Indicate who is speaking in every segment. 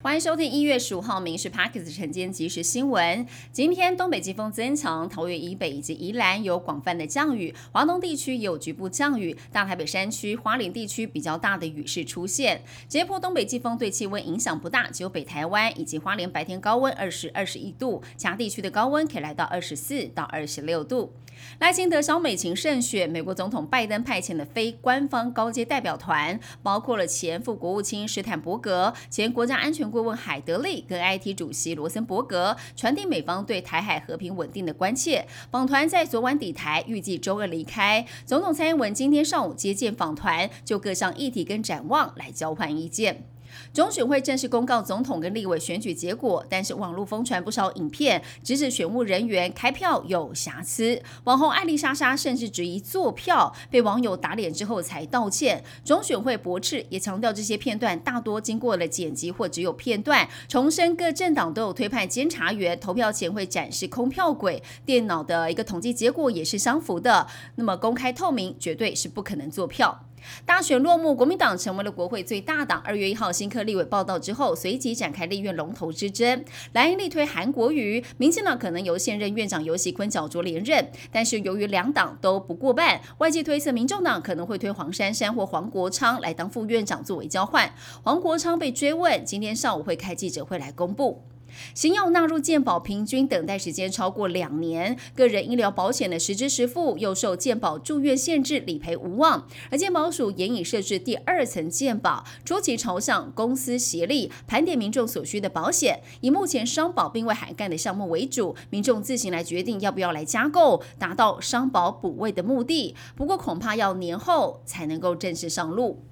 Speaker 1: 欢迎收听一月十五号《民事 p a c k e s 晨间即时新闻》。今天东北季风增强，桃园以北以及宜兰有广泛的降雨，华东地区也有局部降雨，大台北山区、花莲地区比较大的雨势出现。这波东北季风对气温影响不大，只有北台湾以及花莲白天高温二十二十一度，其他地区的高温可以来到二十四到二十六度。赖清德、小美琴胜选，美国总统拜登派遣的非官方高阶代表团，包括了前副国务卿史坦伯格、前国家安全顾问海德利跟 IT 主席罗森伯格，传递美方对台海和平稳定的关切。访团在昨晚抵台，预计周二离开。总统蔡英文今天上午接见访团，就各项议题跟展望来交换意见。中选会正式公告总统跟立委选举结果，但是网络疯传不少影片，直指选务人员开票有瑕疵。网红艾丽莎莎甚至质疑做票，被网友打脸之后才道歉。中选会驳斥，也强调这些片段大多经过了剪辑或只有片段。重申各政党都有推派监察员，投票前会展示空票轨，电脑的一个统计结果也是相符的。那么公开透明，绝对是不可能做票。大选落幕，国民党成为了国会最大党。二月一号新科立委报道之后，随即展开立院龙头之争。蓝营力推韩国瑜，民进党可能由现任院长游锡坤角逐连任。但是由于两党都不过半，外界推测民众党可能会推黄珊珊或黄国昌来当副院长作为交换。黄国昌被追问，今天上午会开记者会来公布。新药纳入健保，平均等待时间超过两年。个人医疗保险的实支实付又受健保住院限制，理赔无望。而健保署也已设置第二层健保，初期朝向公司协力盘点民众所需的保险，以目前商保并未涵盖的项目为主，民众自行来决定要不要来加购，达到商保补位的目的。不过恐怕要年后才能够正式上路。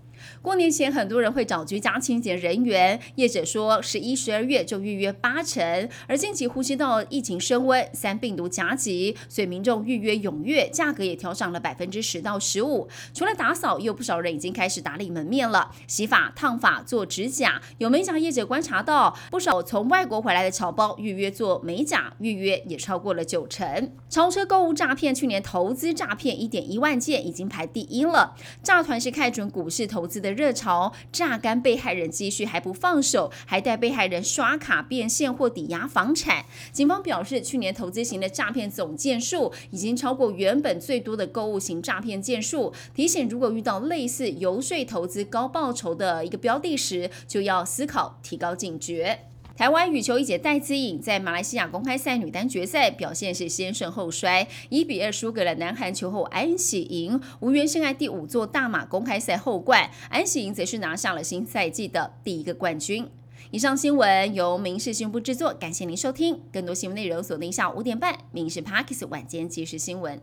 Speaker 1: 过年前，很多人会找居家清洁人员。业者说，十一、十二月就预约八成。而近期呼吸道疫情升温，三病毒夹击，所以民众预约踊跃，价格也调涨了百分之十到十五。除了打扫，有不少人已经开始打理门面了，洗发、烫发、做指甲。有美甲业者观察到，不少从外国回来的侨胞预约做美甲，预约也超过了九成。超车购物诈骗，去年投资诈骗一点一万件，已经排第一了。诈团是看准股市投。资的热潮，榨干被害人积蓄还不放手，还带被害人刷卡变现或抵押房产。警方表示，去年投资型的诈骗总件数已经超过原本最多的购物型诈骗件数。提醒，如果遇到类似游说投资高报酬的一个标的时，就要思考提高警觉。台湾羽球一姐戴资颖在马来西亚公开赛女单决赛表现是先胜后衰，一比二输给了南韩球后安喜莹，无缘深爱第五座大马公开赛后冠。安喜莹则是拿下了新赛季的第一个冠军。以上新闻由民事新闻部制作，感谢您收听。更多新闻内容锁定下午五点半《民事 Parkes 晚间即时新闻》。